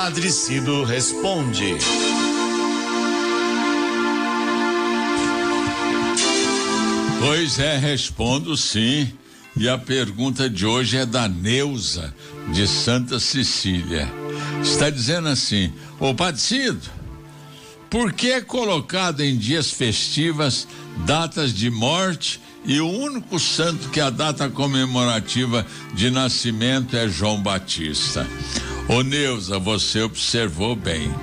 Padre Cido responde. Pois é, respondo sim. E a pergunta de hoje é da Neuza, de Santa Cecília. Está dizendo assim: Ô Padre Cido, por que é colocado em dias festivas datas de morte e o único santo que a data comemorativa de nascimento é João Batista? Ô Neuza, você observou bem.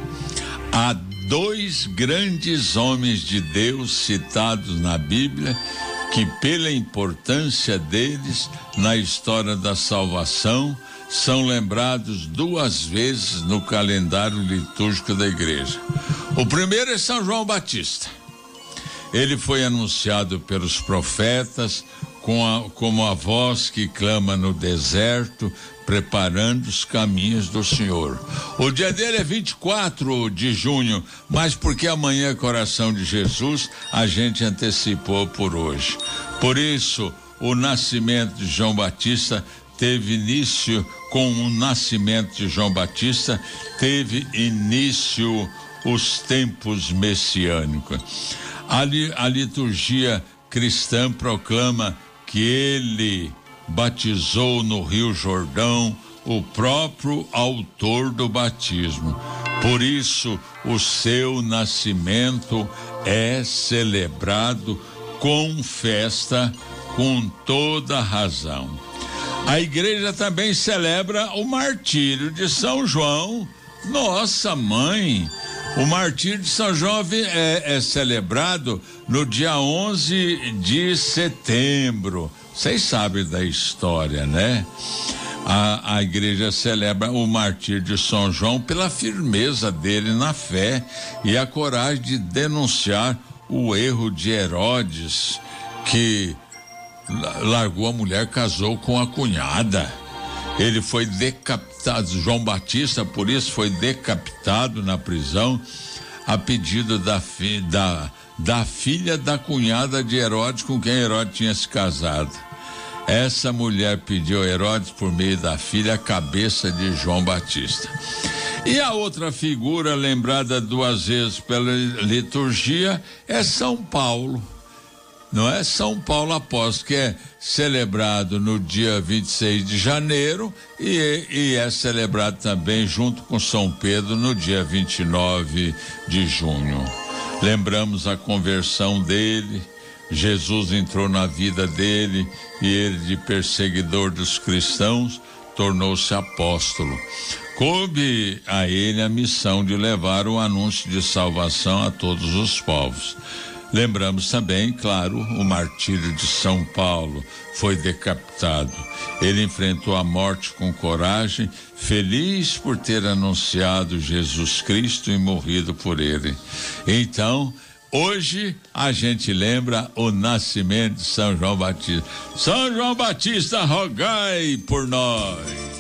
Há dois grandes homens de Deus citados na Bíblia que, pela importância deles na história da salvação, são lembrados duas vezes no calendário litúrgico da igreja. O primeiro é São João Batista. Ele foi anunciado pelos profetas com a, como a voz que clama no deserto, preparando os caminhos do Senhor. O dia dele é 24 de junho, mas porque amanhã é coração de Jesus, a gente antecipou por hoje. Por isso, o nascimento de João Batista teve início com o nascimento de João Batista, teve início os tempos messiânicos. A, a liturgia cristã proclama que ele batizou no Rio Jordão o próprio autor do batismo. Por isso, o seu nascimento é celebrado com festa, com toda razão. A igreja também celebra o martírio de São João, nossa mãe. O martírio de São João é, é celebrado no dia 11 de setembro. Vocês sabem da história, né? A, a igreja celebra o martírio de São João pela firmeza dele na fé e a coragem de denunciar o erro de Herodes, que largou a mulher, casou com a cunhada. Ele foi decapitado, João Batista, por isso foi decapitado na prisão a pedido da, fi, da, da filha da cunhada de Herodes com quem Herodes tinha se casado. Essa mulher pediu a Herodes, por meio da filha, a cabeça de João Batista. E a outra figura lembrada duas vezes pela liturgia é São Paulo. Não é São Paulo Apóstolo, que é celebrado no dia 26 de janeiro e, e é celebrado também junto com São Pedro no dia 29 de junho. Lembramos a conversão dele Jesus entrou na vida dele e ele, de perseguidor dos cristãos, tornou-se apóstolo. Coube a ele a missão de levar o anúncio de salvação a todos os povos. Lembramos também, claro, o martírio de São Paulo, foi decapitado. Ele enfrentou a morte com coragem, feliz por ter anunciado Jesus Cristo e morrido por ele. Então, Hoje a gente lembra o nascimento de São João Batista. São João Batista, rogai por nós.